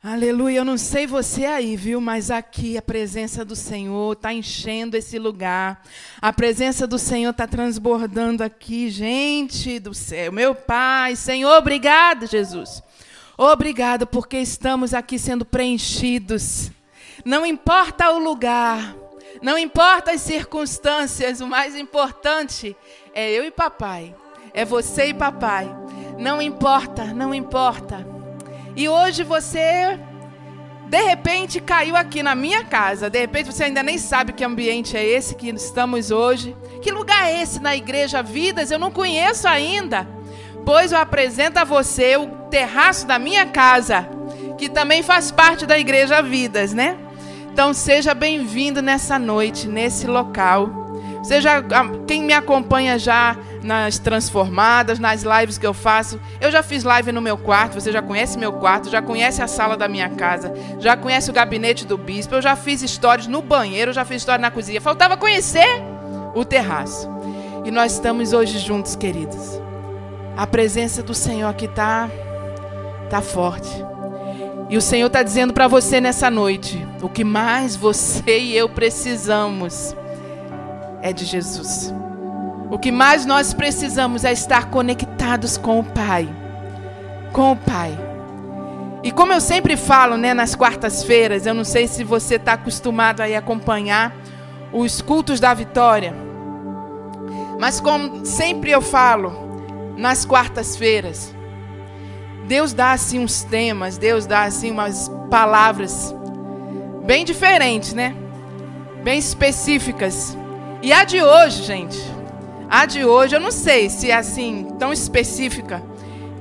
Aleluia, eu não sei você aí, viu? Mas aqui a presença do Senhor está enchendo esse lugar. A presença do Senhor está transbordando aqui, gente do céu. Meu Pai, Senhor, obrigado, Jesus. Obrigado porque estamos aqui sendo preenchidos. Não importa o lugar, não importa as circunstâncias, o mais importante é eu e papai. É você e papai. Não importa, não importa. E hoje você, de repente, caiu aqui na minha casa. De repente você ainda nem sabe que ambiente é esse que estamos hoje. Que lugar é esse na igreja Vidas? Eu não conheço ainda. Pois eu apresento a você o terraço da minha casa, que também faz parte da igreja Vidas, né? Então seja bem-vindo nessa noite, nesse local. Seja quem me acompanha já nas transformadas, nas lives que eu faço. Eu já fiz live no meu quarto, você já conhece meu quarto, já conhece a sala da minha casa, já conhece o gabinete do bispo, eu já fiz histórias no banheiro, eu já fiz história na cozinha. Faltava conhecer o terraço. E nós estamos hoje juntos, queridos. A presença do Senhor aqui está tá forte. E o Senhor está dizendo para você nessa noite: o que mais você e eu precisamos é de Jesus. O que mais nós precisamos é estar conectados com o Pai. Com o Pai. E como eu sempre falo, né, nas quartas-feiras, eu não sei se você está acostumado a acompanhar os cultos da vitória. Mas como sempre eu falo, nas quartas-feiras, Deus dá assim uns temas, Deus dá assim umas palavras bem diferentes, né? Bem específicas. E a de hoje, gente, a de hoje, eu não sei se é assim, tão específica,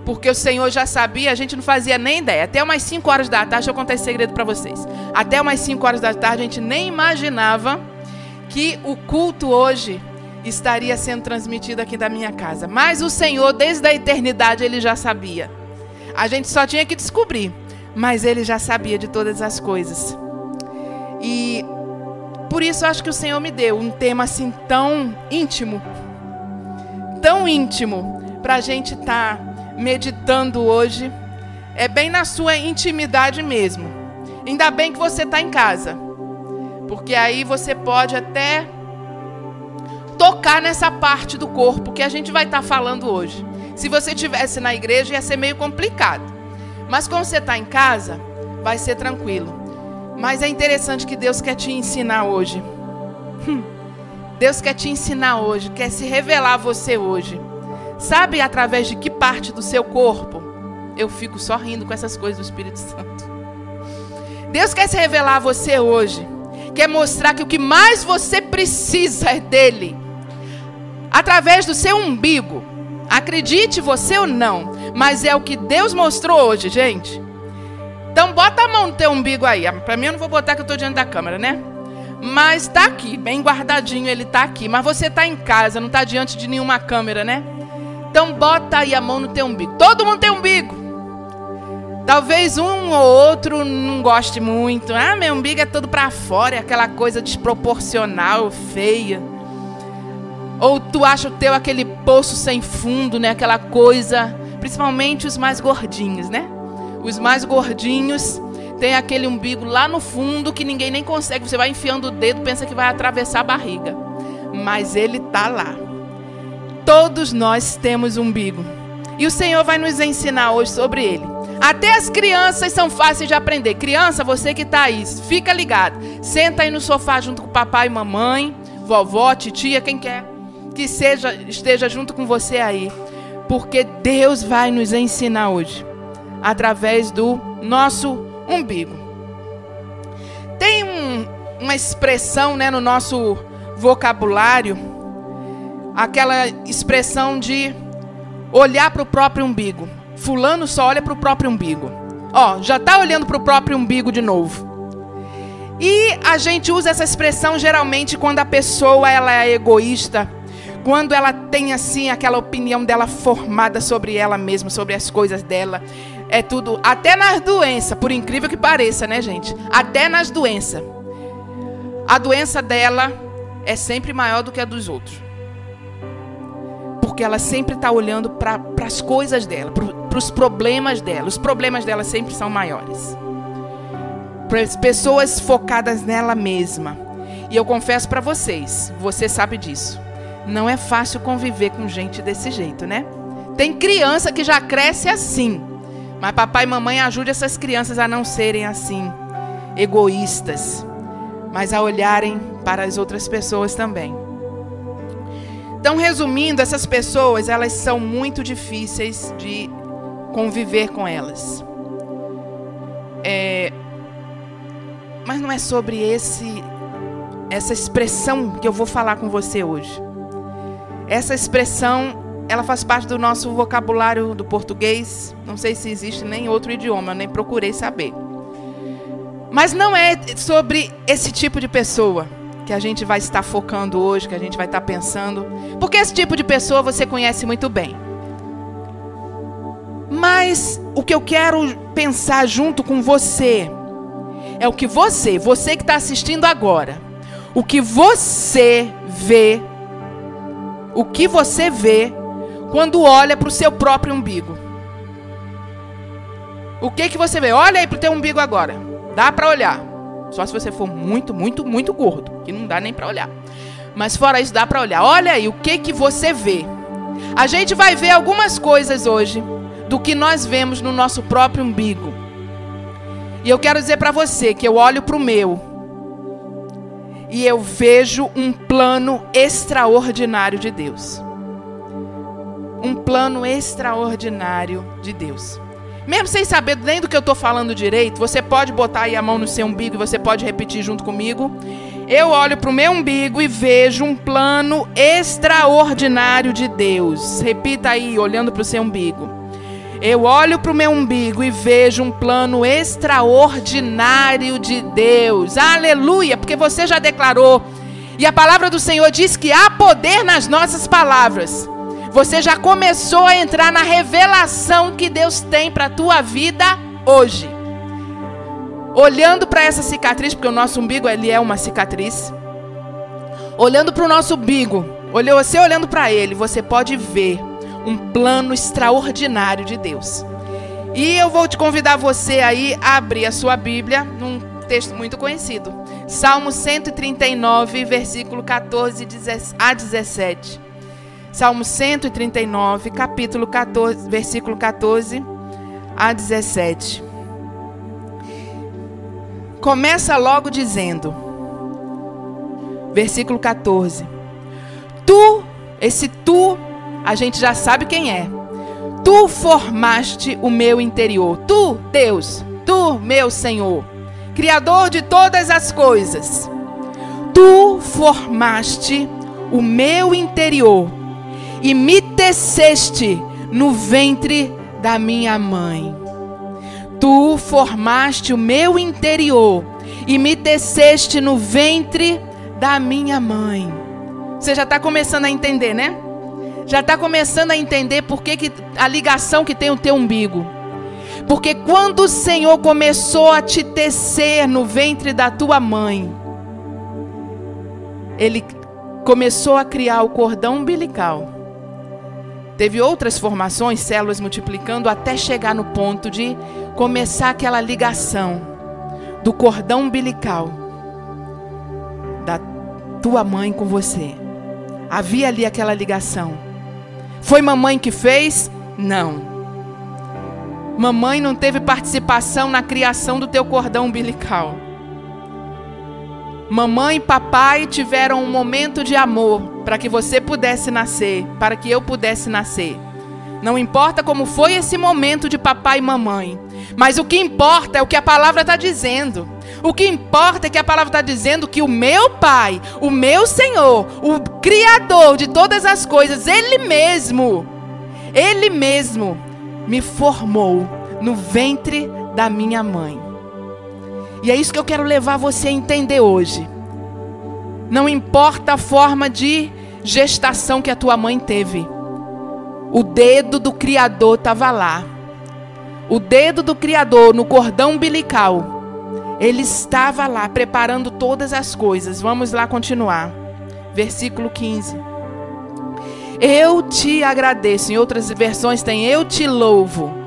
porque o Senhor já sabia, a gente não fazia nem ideia. Até umas 5 horas da tarde, deixa eu contar esse segredo para vocês. Até umas 5 horas da tarde, a gente nem imaginava que o culto hoje estaria sendo transmitido aqui da minha casa. Mas o Senhor, desde a eternidade, ele já sabia. A gente só tinha que descobrir, mas ele já sabia de todas as coisas. E por isso acho que o Senhor me deu um tema assim tão íntimo tão íntimo para a gente estar tá meditando hoje. É bem na sua intimidade mesmo. Ainda bem que você está em casa, porque aí você pode até tocar nessa parte do corpo que a gente vai estar tá falando hoje. Se você tivesse na igreja ia ser meio complicado, mas como você está em casa, vai ser tranquilo. Mas é interessante que Deus quer te ensinar hoje. Hum. Deus quer te ensinar hoje, quer se revelar a você hoje. Sabe através de que parte do seu corpo? Eu fico só rindo com essas coisas do Espírito Santo. Deus quer se revelar a você hoje. Quer mostrar que o que mais você precisa é dele. Através do seu umbigo. Acredite você ou não, mas é o que Deus mostrou hoje, gente. Então bota a mão no teu umbigo aí. Para mim eu não vou botar que eu estou diante da câmera, né? Mas está aqui, bem guardadinho, ele está aqui. Mas você está em casa, não está diante de nenhuma câmera, né? Então bota aí a mão no teu umbigo. Todo mundo tem umbigo. Talvez um ou outro não goste muito. Ah, meu umbigo é todo para fora, é aquela coisa desproporcional, feia. Ou tu acha o teu aquele poço sem fundo, né? Aquela coisa, principalmente os mais gordinhos, né? Os mais gordinhos tem aquele umbigo lá no fundo que ninguém nem consegue. Você vai enfiando o dedo, pensa que vai atravessar a barriga. Mas ele está lá. Todos nós temos umbigo. E o Senhor vai nos ensinar hoje sobre ele. Até as crianças são fáceis de aprender. Criança, você que está aí, fica ligado. Senta aí no sofá junto com papai e mamãe, vovó, titia, quem quer que seja esteja junto com você aí. Porque Deus vai nos ensinar hoje através do nosso umbigo. Tem um, uma expressão né, no nosso vocabulário, aquela expressão de olhar para o próprio umbigo. Fulano só olha para o próprio umbigo. Ó, já está olhando para o próprio umbigo de novo. E a gente usa essa expressão geralmente quando a pessoa ela é egoísta, quando ela tem assim aquela opinião dela formada sobre ela mesma, sobre as coisas dela. É tudo, até nas doenças, por incrível que pareça, né, gente? Até nas doenças. A doença dela é sempre maior do que a dos outros. Porque ela sempre está olhando para as coisas dela, para os problemas dela. Os problemas dela sempre são maiores. pessoas focadas nela mesma. E eu confesso para vocês, você sabe disso. Não é fácil conviver com gente desse jeito, né? Tem criança que já cresce assim. Mas papai e mamãe ajude essas crianças a não serem assim, egoístas, mas a olharem para as outras pessoas também. Então, resumindo, essas pessoas, elas são muito difíceis de conviver com elas. É, mas não é sobre esse essa expressão que eu vou falar com você hoje. Essa expressão, ela faz parte do nosso vocabulário do português. Não sei se existe nem outro idioma, nem procurei saber. Mas não é sobre esse tipo de pessoa que a gente vai estar focando hoje, que a gente vai estar pensando. Porque esse tipo de pessoa você conhece muito bem. Mas o que eu quero pensar junto com você é o que você, você que está assistindo agora, o que você vê, o que você vê quando olha para o seu próprio umbigo. O que que você vê? Olha aí para o teu umbigo agora. Dá para olhar. Só se você for muito, muito, muito gordo, que não dá nem para olhar. Mas fora isso dá para olhar. Olha aí o que que você vê. A gente vai ver algumas coisas hoje do que nós vemos no nosso próprio umbigo. E eu quero dizer para você que eu olho para o meu e eu vejo um plano extraordinário de Deus. Um plano extraordinário de Deus. Mesmo sem saber nem do que eu estou falando direito, você pode botar aí a mão no seu umbigo e você pode repetir junto comigo. Eu olho para o meu umbigo e vejo um plano extraordinário de Deus. Repita aí, olhando para o seu umbigo. Eu olho para o meu umbigo e vejo um plano extraordinário de Deus. Aleluia, porque você já declarou. E a palavra do Senhor diz que há poder nas nossas palavras. Você já começou a entrar na revelação que Deus tem para a tua vida hoje. Olhando para essa cicatriz, porque o nosso umbigo ele é uma cicatriz. Olhando para o nosso umbigo, você olhando para ele, você pode ver um plano extraordinário de Deus. E eu vou te convidar você aí a abrir a sua Bíblia num texto muito conhecido. Salmo 139, versículo 14 a 17. Salmo 139, capítulo 14, versículo 14 a 17. Começa logo dizendo, versículo 14: Tu, esse tu a gente já sabe quem é. Tu formaste o meu interior. Tu, Deus, tu, meu Senhor, Criador de todas as coisas. Tu formaste o meu interior e me teceste no ventre da minha mãe. Tu formaste o meu interior e me teceste no ventre da minha mãe. Você já está começando a entender, né? já está começando a entender por que, que a ligação que tem o teu umbigo. Porque quando o Senhor começou a te tecer no ventre da tua mãe, Ele começou a criar o cordão umbilical. Teve outras formações, células multiplicando, até chegar no ponto de começar aquela ligação do cordão umbilical da tua mãe com você. Havia ali aquela ligação. Foi mamãe que fez? Não. Mamãe não teve participação na criação do teu cordão umbilical. Mamãe e papai tiveram um momento de amor para que você pudesse nascer, para que eu pudesse nascer. Não importa como foi esse momento de papai e mamãe, mas o que importa é o que a palavra está dizendo. O que importa é que a palavra está dizendo que o meu Pai, o meu Senhor, o Criador de todas as coisas, Ele mesmo, Ele mesmo me formou no ventre da minha mãe. E é isso que eu quero levar você a entender hoje. Não importa a forma de gestação que a tua mãe teve, o dedo do Criador estava lá. O dedo do Criador no cordão umbilical ele estava lá preparando todas as coisas. Vamos lá continuar. Versículo 15. Eu te agradeço. Em outras versões tem eu te louvo.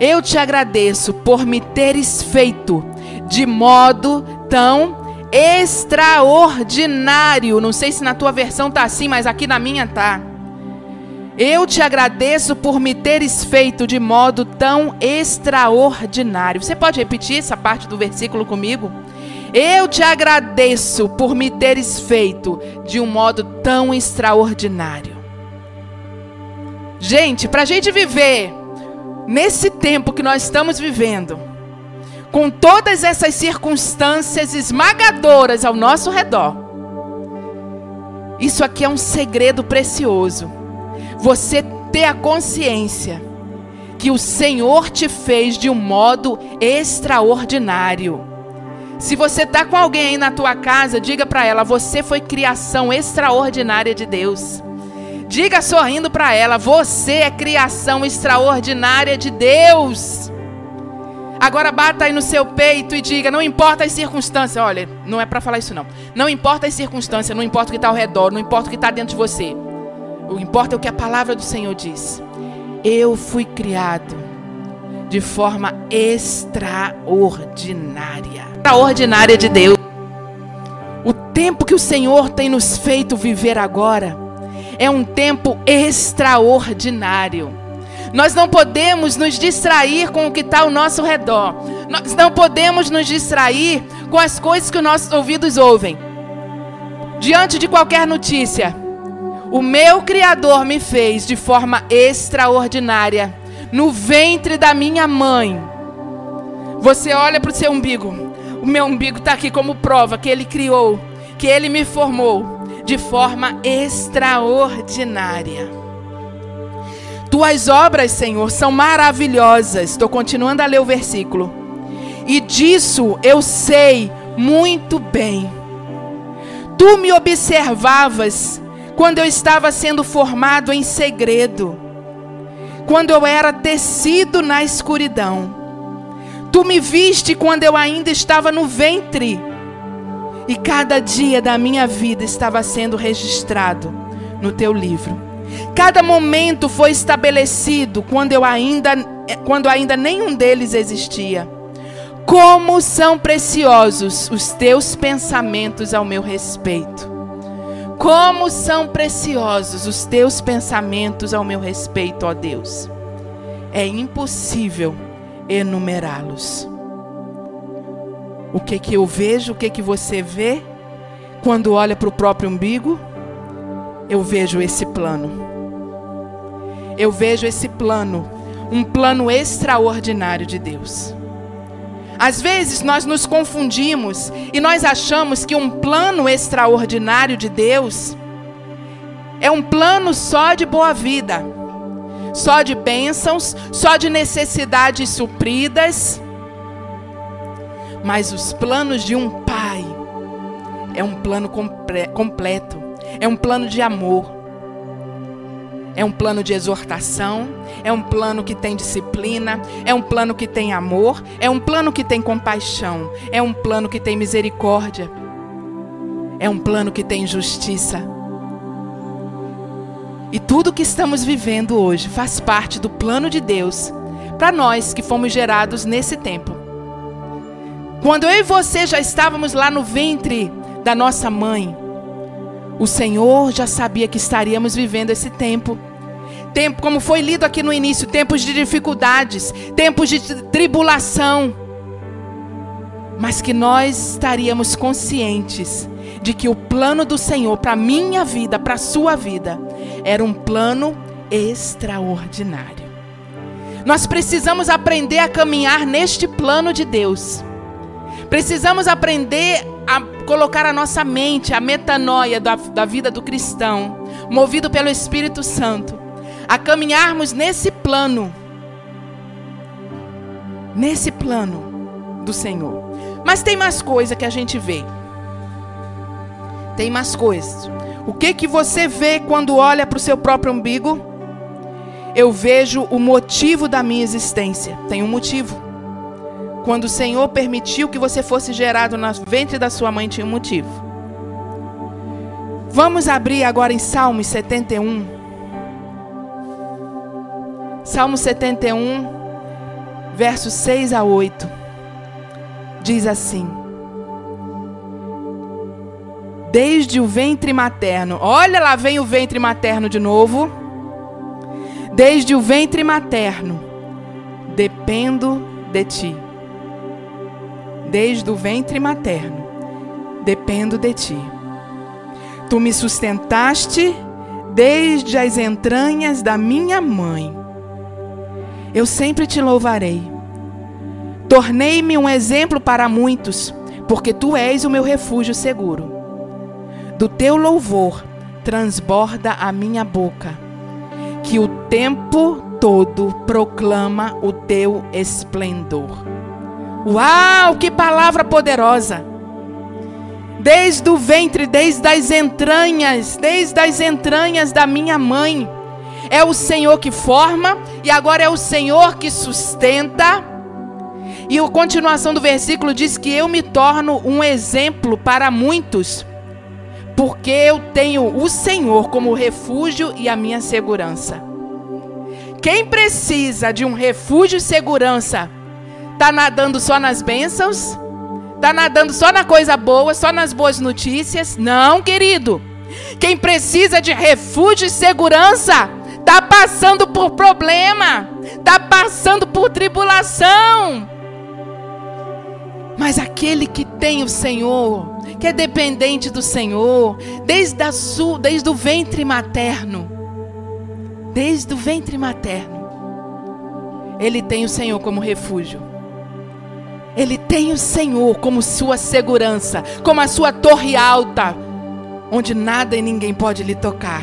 Eu te agradeço por me teres feito de modo tão extraordinário. Não sei se na tua versão tá assim, mas aqui na minha tá. Eu te agradeço por me teres feito de modo tão extraordinário. Você pode repetir essa parte do versículo comigo? Eu te agradeço por me teres feito de um modo tão extraordinário. Gente, para a gente viver nesse tempo que nós estamos vivendo, com todas essas circunstâncias esmagadoras ao nosso redor, isso aqui é um segredo precioso você ter a consciência que o Senhor te fez de um modo extraordinário. Se você está com alguém aí na tua casa, diga para ela: você foi criação extraordinária de Deus. Diga sorrindo para ela: você é criação extraordinária de Deus. Agora bata aí no seu peito e diga: não importa as circunstâncias. Olha, não é para falar isso não. Não importa as circunstâncias, não importa o que está ao redor, não importa o que está dentro de você. O que importa é o que a palavra do Senhor diz. Eu fui criado de forma extraordinária. Extraordinária de Deus. O tempo que o Senhor tem nos feito viver agora é um tempo extraordinário. Nós não podemos nos distrair com o que está ao nosso redor. Nós não podemos nos distrair com as coisas que os nossos ouvidos ouvem. Diante de qualquer notícia, o meu Criador me fez de forma extraordinária. No ventre da minha mãe. Você olha para o seu umbigo. O meu umbigo está aqui como prova que Ele criou, que Ele me formou de forma extraordinária. Tuas obras, Senhor, são maravilhosas. Estou continuando a ler o versículo. E disso eu sei muito bem. Tu me observavas quando eu estava sendo formado em segredo, quando eu era tecido na escuridão. Tu me viste quando eu ainda estava no ventre, e cada dia da minha vida estava sendo registrado no teu livro. Cada momento foi estabelecido quando eu ainda quando ainda nenhum deles existia. Como são preciosos os teus pensamentos ao meu respeito. Como são preciosos os teus pensamentos ao meu respeito, ó Deus. É impossível enumerá-los. O que que eu vejo, o que que você vê quando olha para o próprio umbigo? Eu vejo esse plano. Eu vejo esse plano, um plano extraordinário de Deus. Às vezes nós nos confundimos e nós achamos que um plano extraordinário de Deus é um plano só de boa vida, só de bênçãos, só de necessidades supridas. Mas os planos de um pai é um plano completo, é um plano de amor, é um plano de exortação, é um plano que tem disciplina, é um plano que tem amor, é um plano que tem compaixão, é um plano que tem misericórdia, é um plano que tem justiça. E tudo que estamos vivendo hoje faz parte do plano de Deus para nós que fomos gerados nesse tempo. Quando eu e você já estávamos lá no ventre da nossa mãe, o Senhor já sabia que estaríamos vivendo esse tempo tempo, como foi lido aqui no início, tempos de dificuldades, tempos de tribulação. Mas que nós estaríamos conscientes de que o plano do Senhor para minha vida, para sua vida, era um plano extraordinário. Nós precisamos aprender a caminhar neste plano de Deus. Precisamos aprender a colocar a nossa mente, a metanoia da, da vida do cristão, movido pelo Espírito Santo, a caminharmos nesse plano. Nesse plano do Senhor. Mas tem mais coisa que a gente vê. Tem mais coisas. O que que você vê quando olha para o seu próprio umbigo? Eu vejo o motivo da minha existência. Tem um motivo. Quando o Senhor permitiu que você fosse gerado no ventre da sua mãe, tinha um motivo. Vamos abrir agora em Salmos 71. Salmo 71, versos 6 a 8. diz assim: Desde o ventre materno, olha lá vem o ventre materno de novo. Desde o ventre materno, dependo de ti. Desde o ventre materno, dependo de ti. Tu me sustentaste desde as entranhas da minha mãe. Eu sempre te louvarei. Tornei-me um exemplo para muitos, porque tu és o meu refúgio seguro. Do teu louvor transborda a minha boca que o tempo todo proclama o teu esplendor. Uau, que palavra poderosa! Desde o ventre, desde as entranhas, desde as entranhas da minha mãe. É o Senhor que forma e agora é o Senhor que sustenta. E a continuação do versículo diz que eu me torno um exemplo para muitos porque eu tenho o Senhor como refúgio e a minha segurança. Quem precisa de um refúgio e segurança, tá nadando só nas bênçãos? Tá nadando só na coisa boa, só nas boas notícias? Não, querido. Quem precisa de refúgio e segurança, tá passando por problema, tá passando por tribulação. Mas aquele que tem o Senhor, que é dependente do Senhor, desde, a sua, desde o ventre materno. Desde o ventre materno. Ele tem o Senhor como refúgio. Ele tem o Senhor como sua segurança, como a sua torre alta, onde nada e ninguém pode lhe tocar.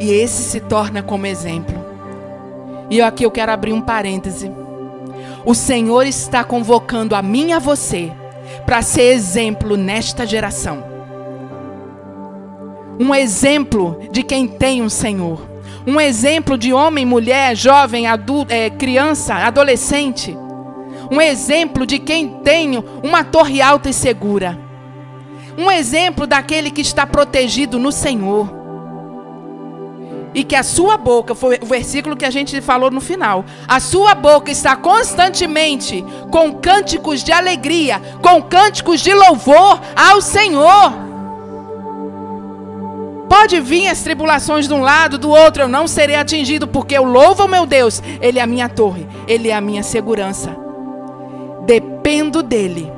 E esse se torna como exemplo. E aqui eu quero abrir um parêntese. O Senhor está convocando a mim e a você para ser exemplo nesta geração. Um exemplo de quem tem um Senhor. Um exemplo de homem, mulher, jovem, adulto, é, criança, adolescente. Um exemplo de quem tem uma torre alta e segura. Um exemplo daquele que está protegido no Senhor e que a sua boca, foi o versículo que a gente falou no final, a sua boca está constantemente com cânticos de alegria, com cânticos de louvor ao Senhor. Pode vir as tribulações de um lado, do outro, eu não serei atingido, porque eu louvo o meu Deus, Ele é a minha torre, Ele é a minha segurança. Dependo dEle,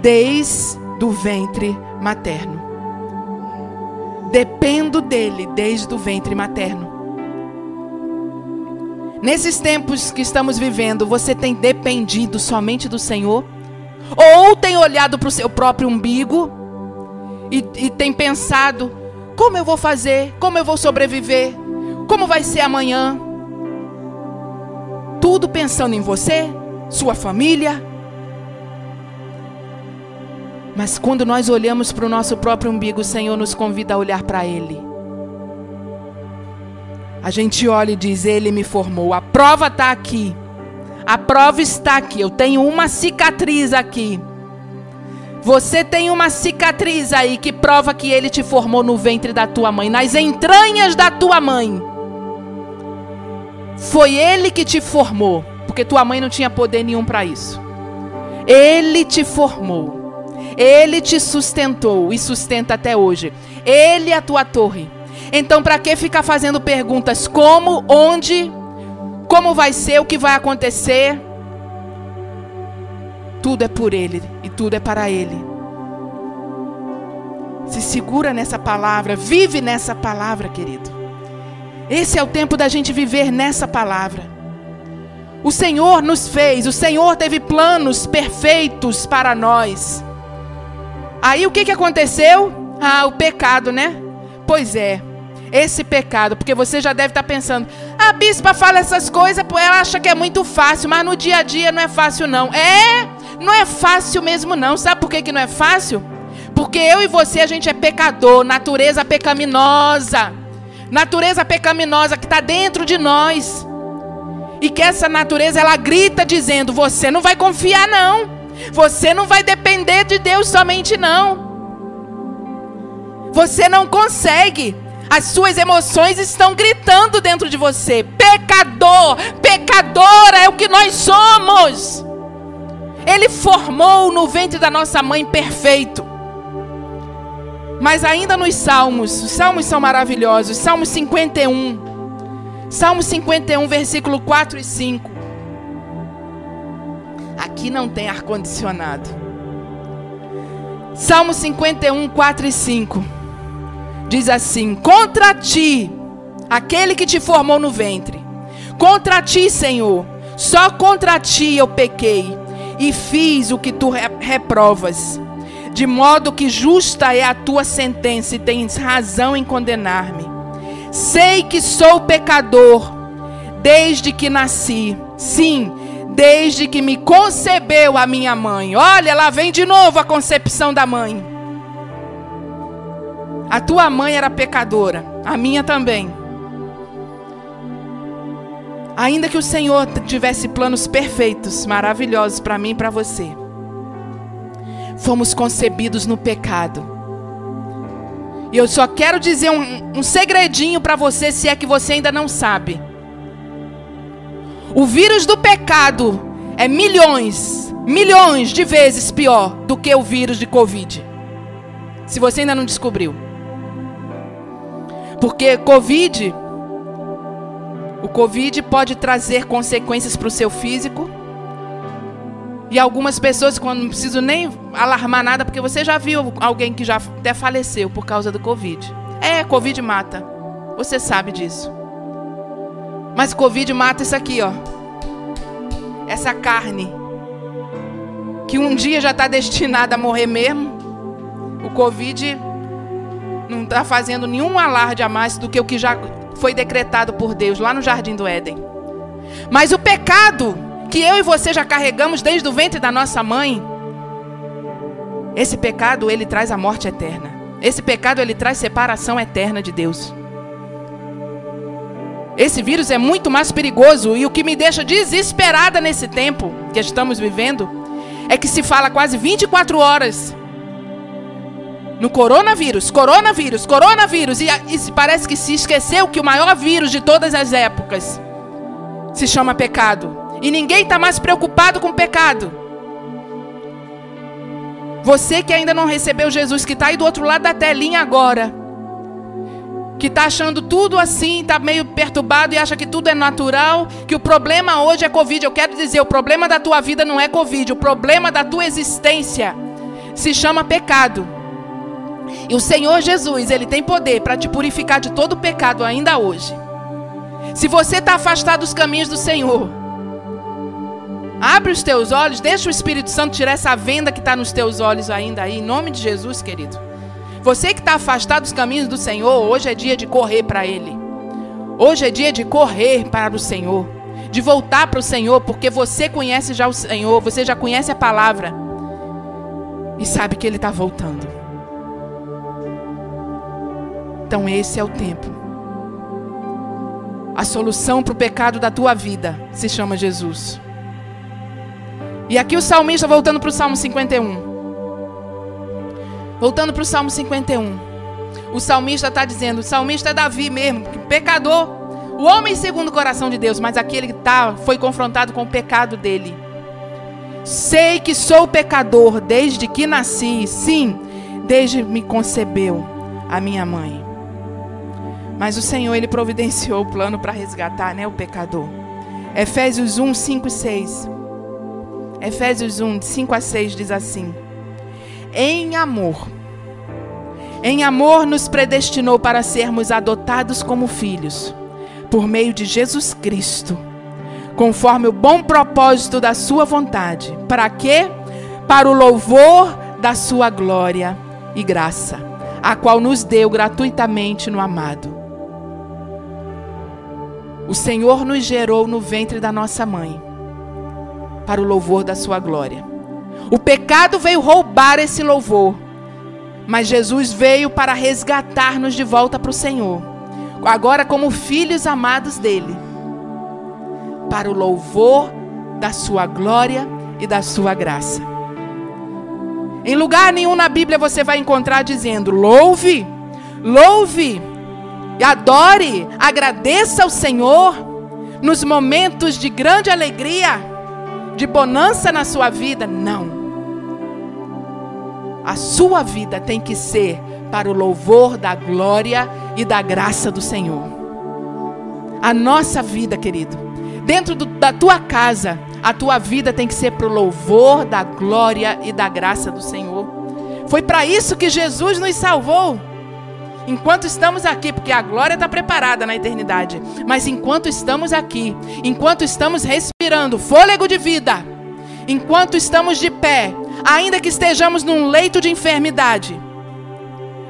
desde o ventre materno. Dependo dele desde o ventre materno. Nesses tempos que estamos vivendo, você tem dependido somente do Senhor? Ou tem olhado para o seu próprio umbigo e, e tem pensado: como eu vou fazer? Como eu vou sobreviver? Como vai ser amanhã? Tudo pensando em você, sua família, mas quando nós olhamos para o nosso próprio umbigo, o Senhor nos convida a olhar para Ele. A gente olha e diz: Ele me formou. A prova está aqui. A prova está aqui. Eu tenho uma cicatriz aqui. Você tem uma cicatriz aí que prova que Ele te formou no ventre da tua mãe, nas entranhas da tua mãe. Foi Ele que te formou, porque tua mãe não tinha poder nenhum para isso. Ele te formou. Ele te sustentou e sustenta até hoje. Ele é a tua torre. Então, para que ficar fazendo perguntas como, onde, como vai ser, o que vai acontecer? Tudo é por Ele tudo é para Ele. Se segura nessa palavra, vive nessa palavra, querido. Esse é o tempo da gente viver nessa palavra. O Senhor nos fez, o Senhor teve planos perfeitos para nós. Aí o que, que aconteceu? Ah, o pecado, né? Pois é, esse pecado, porque você já deve estar pensando, a bispa fala essas coisas, ela acha que é muito fácil, mas no dia a dia não é fácil não. É, não é fácil mesmo não. Sabe por que, que não é fácil? Porque eu e você, a gente é pecador, natureza pecaminosa. Natureza pecaminosa que está dentro de nós. E que essa natureza, ela grita dizendo, você não vai confiar não. Você não vai depender de Deus somente, não. Você não consegue. As suas emoções estão gritando dentro de você. Pecador, pecadora é o que nós somos. Ele formou no ventre da nossa mãe perfeito. Mas ainda nos Salmos, os Salmos são maravilhosos. Salmo 51. Salmo 51, versículo 4 e 5. Aqui não tem ar-condicionado. Salmo 51, 4 e 5. Diz assim: Contra ti, aquele que te formou no ventre, contra ti, Senhor, só contra ti eu pequei e fiz o que tu reprovas de modo que justa é a tua sentença e tens razão em condenar-me. Sei que sou pecador desde que nasci. Sim, desde que me concebeu a minha mãe. Olha, lá vem de novo a concepção da mãe. A tua mãe era pecadora, a minha também. Ainda que o Senhor tivesse planos perfeitos, maravilhosos para mim e para você fomos concebidos no pecado. E eu só quero dizer um, um segredinho para você, se é que você ainda não sabe. O vírus do pecado é milhões, milhões de vezes pior do que o vírus de Covid. Se você ainda não descobriu. Porque Covid, o Covid pode trazer consequências para o seu físico e algumas pessoas, quando não preciso nem alarmar nada, porque você já viu alguém que já até faleceu por causa do Covid. É, Covid mata. Você sabe disso. Mas Covid mata isso aqui, ó. Essa carne. Que um dia já está destinada a morrer mesmo. O Covid não está fazendo nenhum alarde a mais do que o que já foi decretado por Deus lá no Jardim do Éden. Mas o pecado que eu e você já carregamos desde o ventre da nossa mãe, esse pecado ele traz a morte eterna. Esse pecado ele traz separação eterna de Deus. Esse vírus é muito mais perigoso e o que me deixa desesperada nesse tempo que estamos vivendo é que se fala quase 24 horas no coronavírus, coronavírus, coronavírus e, e parece que se esqueceu que o maior vírus de todas as épocas se chama pecado. E ninguém está mais preocupado com pecado. Você que ainda não recebeu Jesus, que está aí do outro lado da telinha agora, que está achando tudo assim, está meio perturbado e acha que tudo é natural, que o problema hoje é Covid. Eu quero dizer, o problema da tua vida não é Covid, o problema da tua existência se chama pecado. E o Senhor Jesus, Ele tem poder para te purificar de todo pecado ainda hoje. Se você está afastado dos caminhos do Senhor, Abre os teus olhos, deixa o Espírito Santo tirar essa venda que está nos teus olhos ainda aí, em nome de Jesus, querido. Você que está afastado dos caminhos do Senhor, hoje é dia de correr para Ele. Hoje é dia de correr para o Senhor, de voltar para o Senhor, porque você conhece já o Senhor, você já conhece a palavra e sabe que Ele está voltando. Então, esse é o tempo. A solução para o pecado da tua vida se chama Jesus. E aqui o salmista, voltando para o Salmo 51. Voltando para o Salmo 51. O salmista está dizendo, o salmista é Davi mesmo, pecador. O homem segundo o coração de Deus, mas aquele que tá, foi confrontado com o pecado dele. Sei que sou pecador desde que nasci, sim, desde me concebeu a minha mãe. Mas o Senhor, Ele providenciou o plano para resgatar né, o pecador. Efésios 1, 5 e 6. Efésios 1, de 5 a 6 diz assim: Em amor, em amor nos predestinou para sermos adotados como filhos, por meio de Jesus Cristo, conforme o bom propósito da Sua vontade. Para quê? Para o louvor da Sua glória e graça, a qual nos deu gratuitamente no amado. O Senhor nos gerou no ventre da nossa mãe para o louvor da sua glória. O pecado veio roubar esse louvor, mas Jesus veio para resgatar-nos de volta para o Senhor, agora como filhos amados dele, para o louvor da sua glória e da sua graça. Em lugar nenhum na Bíblia você vai encontrar dizendo: louve, louve, adore, agradeça ao Senhor nos momentos de grande alegria de bonança na sua vida. Não. A sua vida tem que ser para o louvor da glória e da graça do Senhor. A nossa vida, querido, dentro do, da tua casa, a tua vida tem que ser para o louvor da glória e da graça do Senhor. Foi para isso que Jesus nos salvou. Enquanto estamos aqui, porque a glória está preparada na eternidade, mas enquanto estamos aqui, enquanto estamos respirando fôlego de vida, enquanto estamos de pé, ainda que estejamos num leito de enfermidade,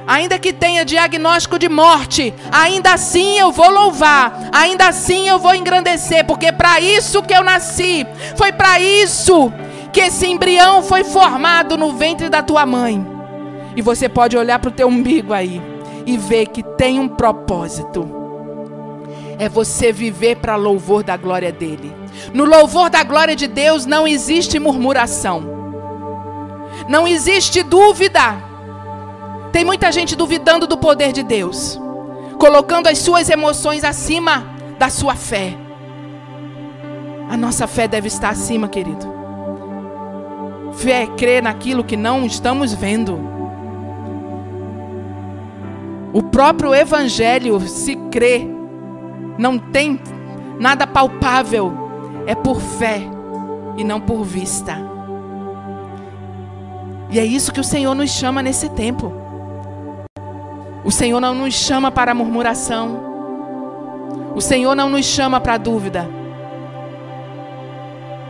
ainda que tenha diagnóstico de morte, ainda assim eu vou louvar, ainda assim eu vou engrandecer, porque é para isso que eu nasci, foi para isso que esse embrião foi formado no ventre da tua mãe. E você pode olhar para o teu umbigo aí e ver que tem um propósito. É você viver para louvor da glória dele. No louvor da glória de Deus não existe murmuração. Não existe dúvida. Tem muita gente duvidando do poder de Deus, colocando as suas emoções acima da sua fé. A nossa fé deve estar acima, querido. Fé é crer naquilo que não estamos vendo. O próprio Evangelho se crê, não tem nada palpável, é por fé e não por vista. E é isso que o Senhor nos chama nesse tempo. O Senhor não nos chama para murmuração. O Senhor não nos chama para dúvida.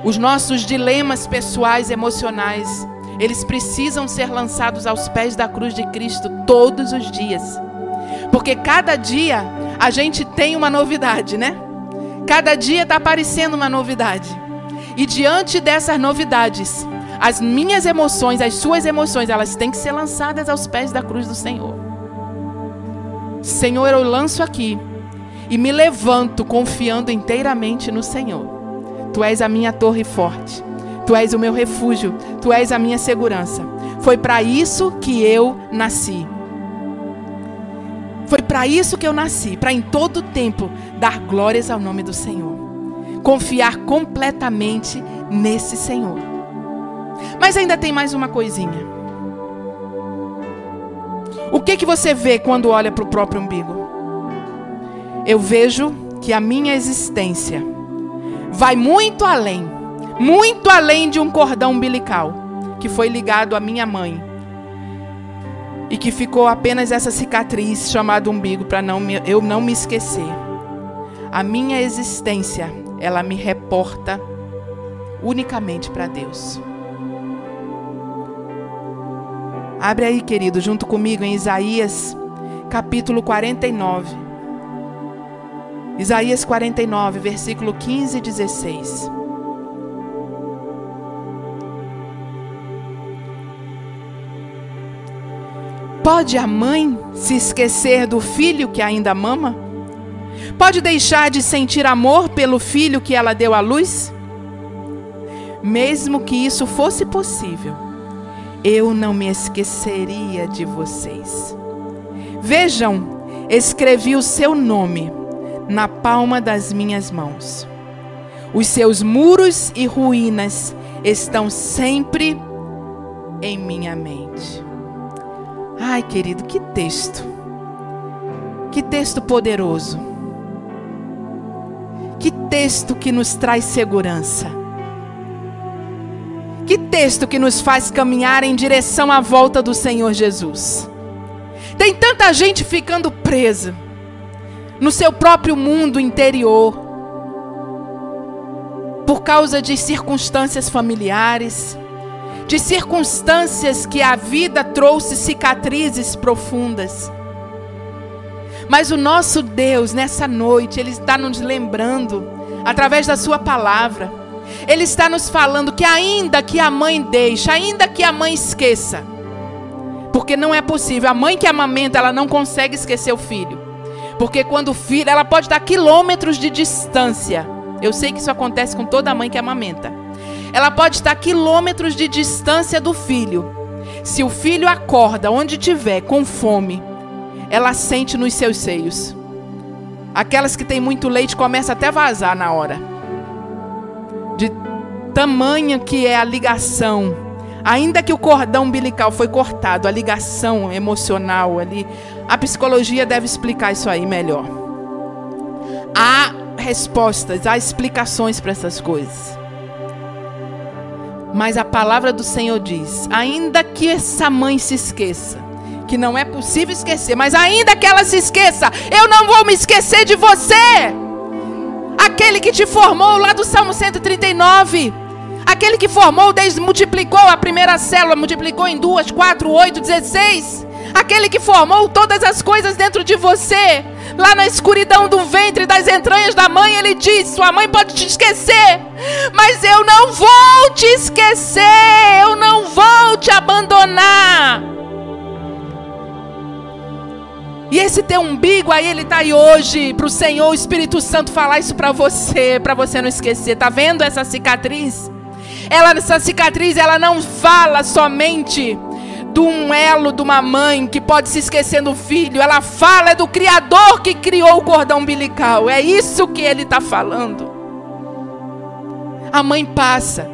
Os nossos dilemas pessoais, emocionais, eles precisam ser lançados aos pés da cruz de Cristo todos os dias. Porque cada dia a gente tem uma novidade, né? Cada dia está aparecendo uma novidade. E diante dessas novidades, as minhas emoções, as suas emoções, elas têm que ser lançadas aos pés da cruz do Senhor. Senhor, eu lanço aqui e me levanto confiando inteiramente no Senhor. Tu és a minha torre forte. Tu és o meu refúgio. Tu és a minha segurança. Foi para isso que eu nasci. Foi para isso que eu nasci, para em todo tempo dar glórias ao nome do Senhor. Confiar completamente nesse Senhor. Mas ainda tem mais uma coisinha. O que que você vê quando olha para o próprio umbigo? Eu vejo que a minha existência vai muito além, muito além de um cordão umbilical que foi ligado à minha mãe e que ficou apenas essa cicatriz chamada umbigo para não eu não me esquecer. A minha existência, ela me reporta unicamente para Deus. Abre aí, querido, junto comigo em Isaías, capítulo 49. Isaías 49, versículo 15 e 16. Pode a mãe se esquecer do filho que ainda mama? Pode deixar de sentir amor pelo filho que ela deu à luz? Mesmo que isso fosse possível, eu não me esqueceria de vocês. Vejam, escrevi o seu nome na palma das minhas mãos. Os seus muros e ruínas estão sempre em minha mente. Ai, querido, que texto. Que texto poderoso. Que texto que nos traz segurança. Que texto que nos faz caminhar em direção à volta do Senhor Jesus. Tem tanta gente ficando presa no seu próprio mundo interior, por causa de circunstâncias familiares, de circunstâncias que a vida trouxe cicatrizes profundas. Mas o nosso Deus, nessa noite, Ele está nos lembrando, através da Sua palavra, Ele está nos falando que, ainda que a mãe deixe, ainda que a mãe esqueça, porque não é possível, a mãe que amamenta, ela não consegue esquecer o filho. Porque quando o filho, ela pode estar a quilômetros de distância. Eu sei que isso acontece com toda mãe que amamenta. Ela pode estar a quilômetros de distância do filho. Se o filho acorda onde estiver com fome, ela sente nos seus seios. Aquelas que têm muito leite começam até a vazar na hora. De Tamanha que é a ligação. Ainda que o cordão umbilical foi cortado, a ligação emocional ali, a psicologia deve explicar isso aí melhor. Há respostas, há explicações para essas coisas. Mas a palavra do Senhor diz: ainda que essa mãe se esqueça, que não é possível esquecer, mas ainda que ela se esqueça, eu não vou me esquecer de você. Aquele que te formou lá do Salmo 139. Aquele que formou, desde, multiplicou a primeira célula, multiplicou em duas, quatro, oito, dezesseis. Aquele que formou todas as coisas dentro de você, lá na escuridão do ventre, das entranhas da mãe, ele diz: Sua mãe pode te esquecer, mas eu não vou te esquecer, eu não vou te abandonar. E esse teu umbigo aí, ele está aí hoje para o Senhor, o Espírito Santo falar isso para você, para você não esquecer. Tá vendo essa cicatriz? Ela, essa cicatriz, ela não fala somente de um elo de uma mãe que pode se esquecer do filho. Ela fala é do Criador que criou o cordão umbilical. É isso que ele está falando. A mãe passa.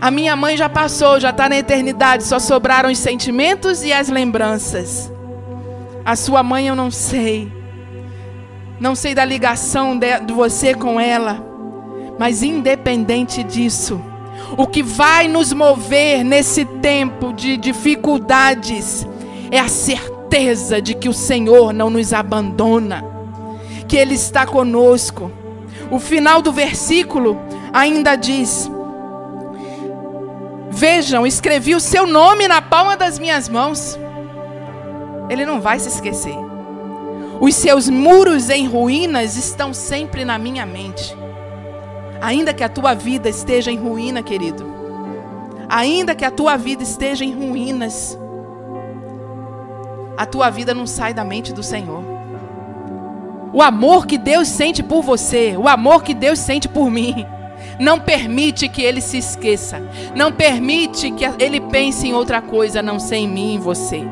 A minha mãe já passou, já está na eternidade. Só sobraram os sentimentos e as lembranças. A sua mãe eu não sei. Não sei da ligação de, você com ela. Mas independente disso, o que vai nos mover nesse tempo de dificuldades é a certeza de que o Senhor não nos abandona, que Ele está conosco. O final do versículo ainda diz: Vejam, escrevi o seu nome na palma das minhas mãos. Ele não vai se esquecer. Os seus muros em ruínas estão sempre na minha mente. Ainda que a tua vida esteja em ruína, querido. Ainda que a tua vida esteja em ruínas. A tua vida não sai da mente do Senhor. O amor que Deus sente por você, o amor que Deus sente por mim, não permite que ele se esqueça. Não permite que ele pense em outra coisa, não ser em mim e em você.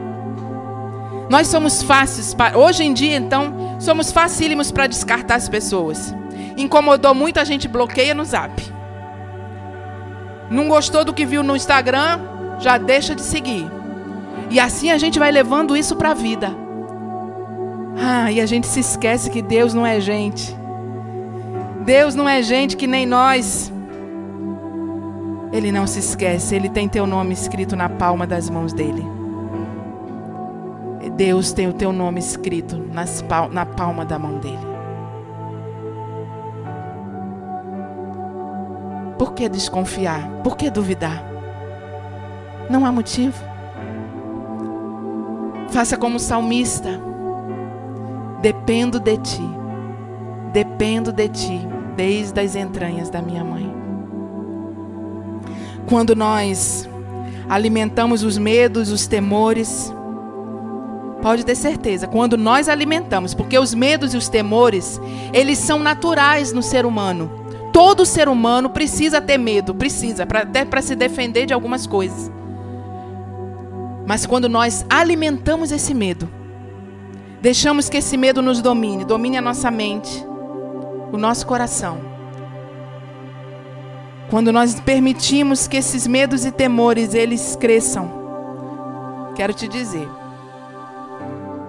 Nós somos fáceis, para, hoje em dia então, somos facílimos para descartar as pessoas. Incomodou muito, a gente bloqueia no zap. Não gostou do que viu no Instagram, já deixa de seguir. E assim a gente vai levando isso para a vida. Ah, e a gente se esquece que Deus não é gente. Deus não é gente que nem nós. Ele não se esquece, ele tem teu nome escrito na palma das mãos dele. Deus tem o teu nome escrito nas, na palma da mão dele. Por que desconfiar? Por que duvidar? Não há motivo. Faça como salmista. Dependo de ti. Dependo de ti desde as entranhas da minha mãe. Quando nós alimentamos os medos, os temores, pode ter certeza, quando nós alimentamos, porque os medos e os temores, eles são naturais no ser humano. Todo ser humano precisa ter medo, precisa, pra, até para se defender de algumas coisas. Mas quando nós alimentamos esse medo, deixamos que esse medo nos domine, domine a nossa mente, o nosso coração. Quando nós permitimos que esses medos e temores eles cresçam, quero te dizer,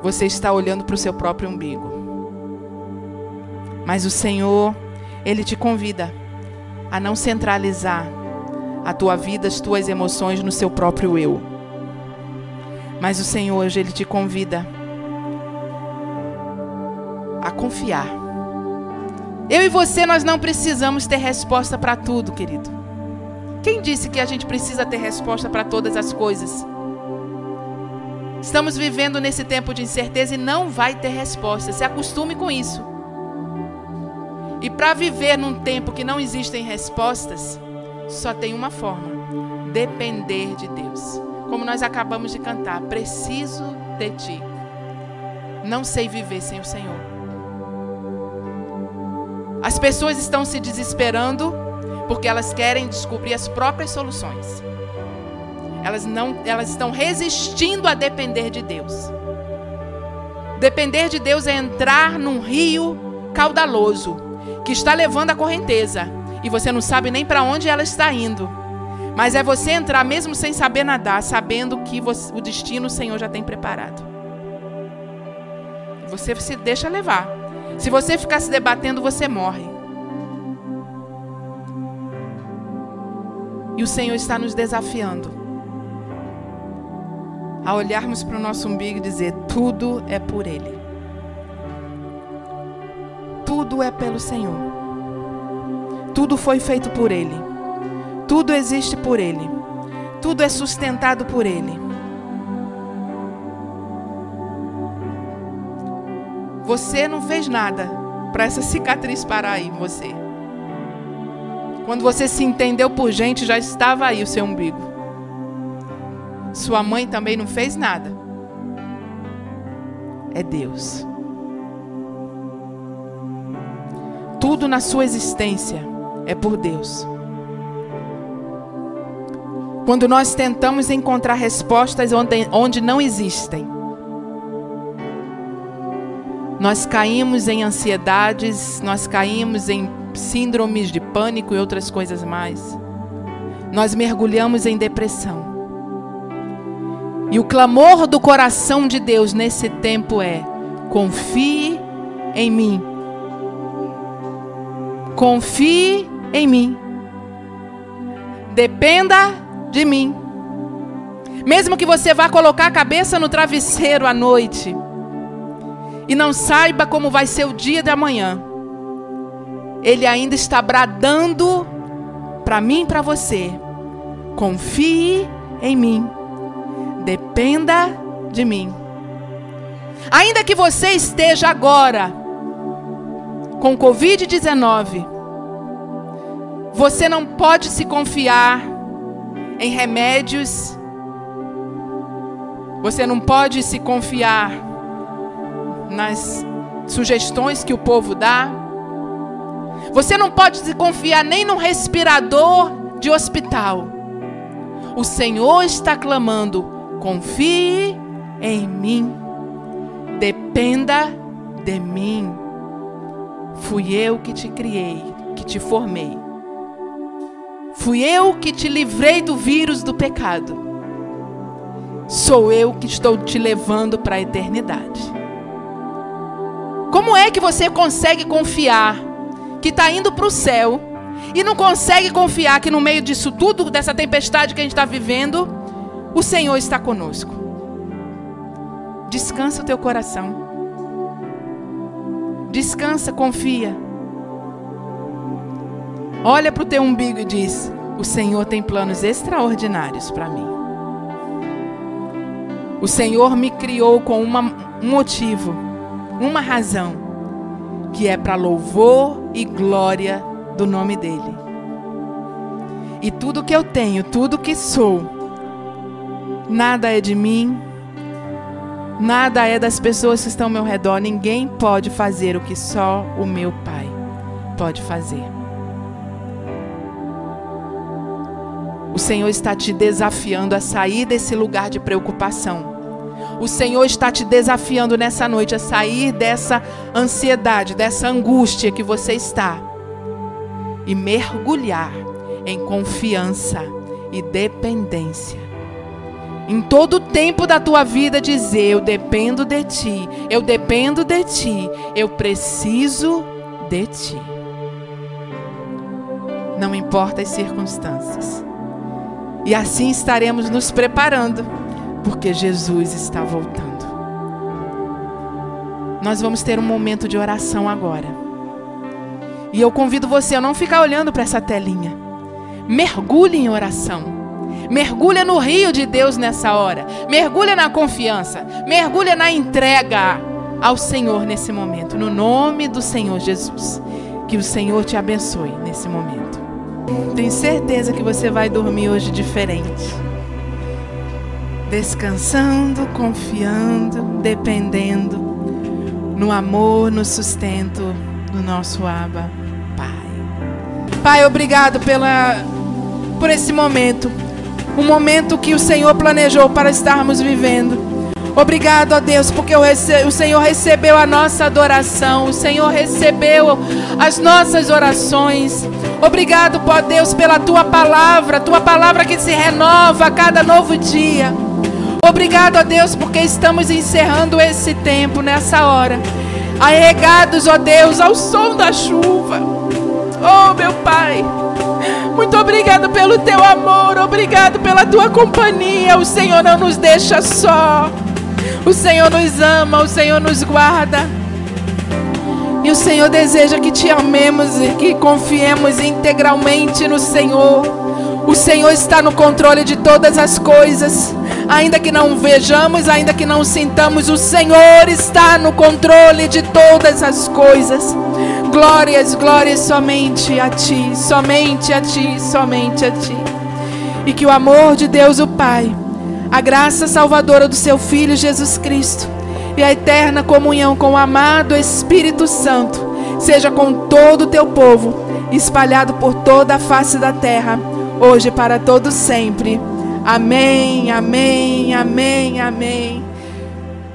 você está olhando para o seu próprio umbigo. Mas o Senhor ele te convida a não centralizar a tua vida, as tuas emoções no seu próprio eu. Mas o Senhor hoje ele te convida a confiar. Eu e você nós não precisamos ter resposta para tudo, querido. Quem disse que a gente precisa ter resposta para todas as coisas? Estamos vivendo nesse tempo de incerteza e não vai ter resposta. Se acostume com isso. E para viver num tempo que não existem respostas, só tem uma forma: depender de Deus. Como nós acabamos de cantar, preciso de ti. Não sei viver sem o Senhor. As pessoas estão se desesperando porque elas querem descobrir as próprias soluções. Elas não, elas estão resistindo a depender de Deus. Depender de Deus é entrar num rio caudaloso que está levando a correnteza. e você não sabe nem para onde ela está indo. Mas é você entrar mesmo sem saber nadar, sabendo que você, o destino o Senhor já tem preparado. Você se deixa levar. Se você ficar se debatendo, você morre. E o Senhor está nos desafiando a olharmos para o nosso umbigo e dizer: tudo é por Ele. Tudo é pelo Senhor. Tudo foi feito por Ele. Tudo existe por Ele. Tudo é sustentado por Ele. Você não fez nada para essa cicatriz parar aí em você. Quando você se entendeu por gente, já estava aí o seu umbigo. Sua mãe também não fez nada. É Deus. Tudo na sua existência é por Deus. Quando nós tentamos encontrar respostas onde, onde não existem, nós caímos em ansiedades, nós caímos em síndromes de pânico e outras coisas mais. Nós mergulhamos em depressão. E o clamor do coração de Deus nesse tempo é: confie em mim. Confie em mim. Dependa de mim. Mesmo que você vá colocar a cabeça no travesseiro à noite e não saiba como vai ser o dia de amanhã, ele ainda está bradando para mim e para você. Confie em mim. Dependa de mim. Ainda que você esteja agora com Covid-19, você não pode se confiar em remédios, você não pode se confiar nas sugestões que o povo dá. Você não pode se confiar nem num respirador de hospital. O Senhor está clamando: confie em mim, dependa de mim. Fui eu que te criei, que te formei. Fui eu que te livrei do vírus do pecado. Sou eu que estou te levando para a eternidade. Como é que você consegue confiar que está indo para o céu e não consegue confiar que no meio disso tudo, dessa tempestade que a gente está vivendo, o Senhor está conosco? Descansa o teu coração. Descansa, confia. Olha para o teu umbigo e diz: O Senhor tem planos extraordinários para mim. O Senhor me criou com uma, um motivo, uma razão, que é para louvor e glória do nome dEle. E tudo que eu tenho, tudo que sou, nada é de mim, nada é das pessoas que estão ao meu redor. Ninguém pode fazer o que só o meu Pai pode fazer. O Senhor está te desafiando a sair desse lugar de preocupação. O Senhor está te desafiando nessa noite a sair dessa ansiedade, dessa angústia que você está e mergulhar em confiança e dependência. Em todo o tempo da tua vida dizer: eu dependo de ti, eu dependo de ti, eu preciso de ti. Não importa as circunstâncias. E assim estaremos nos preparando, porque Jesus está voltando. Nós vamos ter um momento de oração agora. E eu convido você a não ficar olhando para essa telinha. Mergulhe em oração. Mergulha no rio de Deus nessa hora. Mergulha na confiança. Mergulha na entrega ao Senhor nesse momento. No nome do Senhor Jesus. Que o Senhor te abençoe nesse momento. Tenho certeza que você vai dormir hoje diferente. Descansando, confiando, dependendo no amor, no sustento do nosso Abba Pai. Pai, obrigado pela por esse momento. Um momento que o Senhor planejou para estarmos vivendo. Obrigado, ó Deus, porque o Senhor recebeu a nossa adoração, o Senhor recebeu as nossas orações. Obrigado, ó Deus, pela tua palavra, tua palavra que se renova a cada novo dia. Obrigado, ó Deus, porque estamos encerrando esse tempo nessa hora, arregados, ó Deus, ao som da chuva. Oh, meu Pai. Muito obrigado pelo teu amor, obrigado pela tua companhia. O Senhor não nos deixa só. O Senhor nos ama, o Senhor nos guarda. E o Senhor deseja que te amemos e que confiemos integralmente no Senhor. O Senhor está no controle de todas as coisas. Ainda que não vejamos, ainda que não sintamos, o Senhor está no controle de todas as coisas. Glórias, glórias somente a Ti, somente a Ti, somente a Ti. E que o amor de Deus, o Pai a graça salvadora do seu Filho Jesus Cristo e a eterna comunhão com o amado Espírito Santo seja com todo o teu povo, espalhado por toda a face da terra, hoje e para todo sempre. Amém, amém, amém, amém.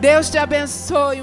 Deus te abençoe,